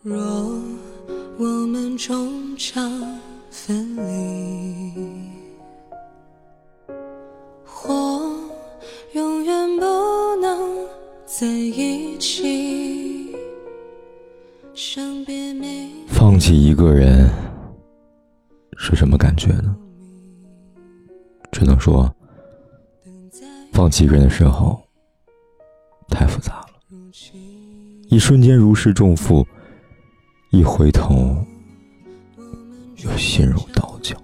若我们终将分离，或永远不能在一起，伤别没放弃一个人是什么感觉呢？只能说，放弃一个人的时候太复杂了，一瞬间如释重负。一回头，又心如刀绞，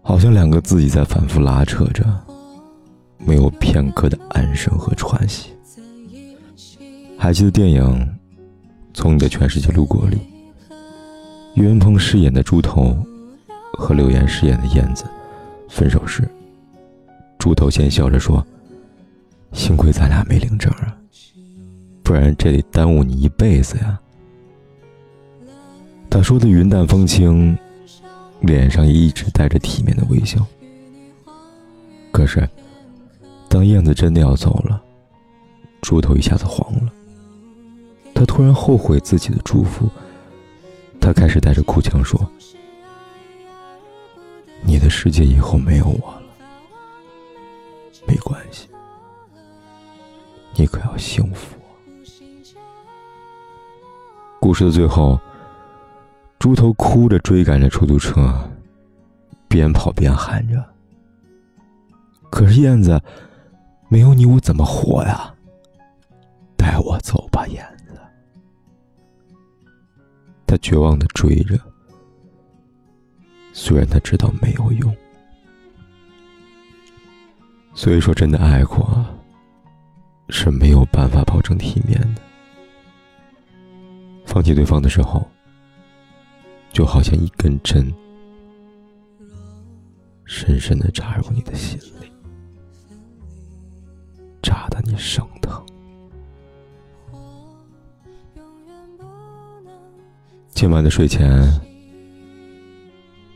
好像两个自己在反复拉扯着，没有片刻的安生和喘息。还记得电影《从你的全世界路过》里，岳云鹏饰演的猪头和刘岩饰演的燕子分手时，猪头先笑着说：“幸亏咱俩没领证啊。”不然这得耽误你一辈子呀！他说的云淡风轻，脸上也一直带着体面的微笑。可是，当燕子真的要走了，猪头一下子黄了。他突然后悔自己的祝福，他开始带着哭腔说：“你的世界以后没有我了，没关系，你可要幸福。”故事的最后，猪头哭着追赶着出租车，边跑边喊着：“可是燕子，没有你我怎么活呀？带我走吧，燕子。”他绝望的追着，虽然他知道没有用。所以说，真的爱过，是没有办法保证体面的。放弃对方的时候，就好像一根针，深深的扎入你的心里，扎得你生疼。今晚的睡前，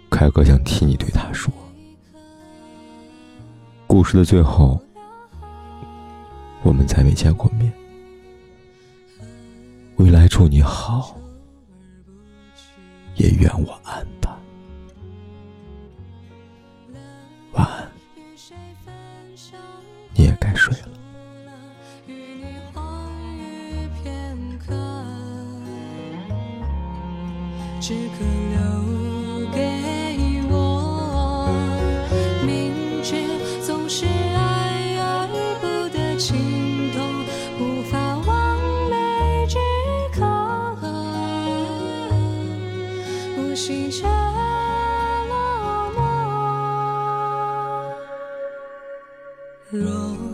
凯哥想替你对他说：故事的最后，我们再没见过面。未来祝你好，也愿我安吧。晚安，你也该睡了。只可心却落寞。若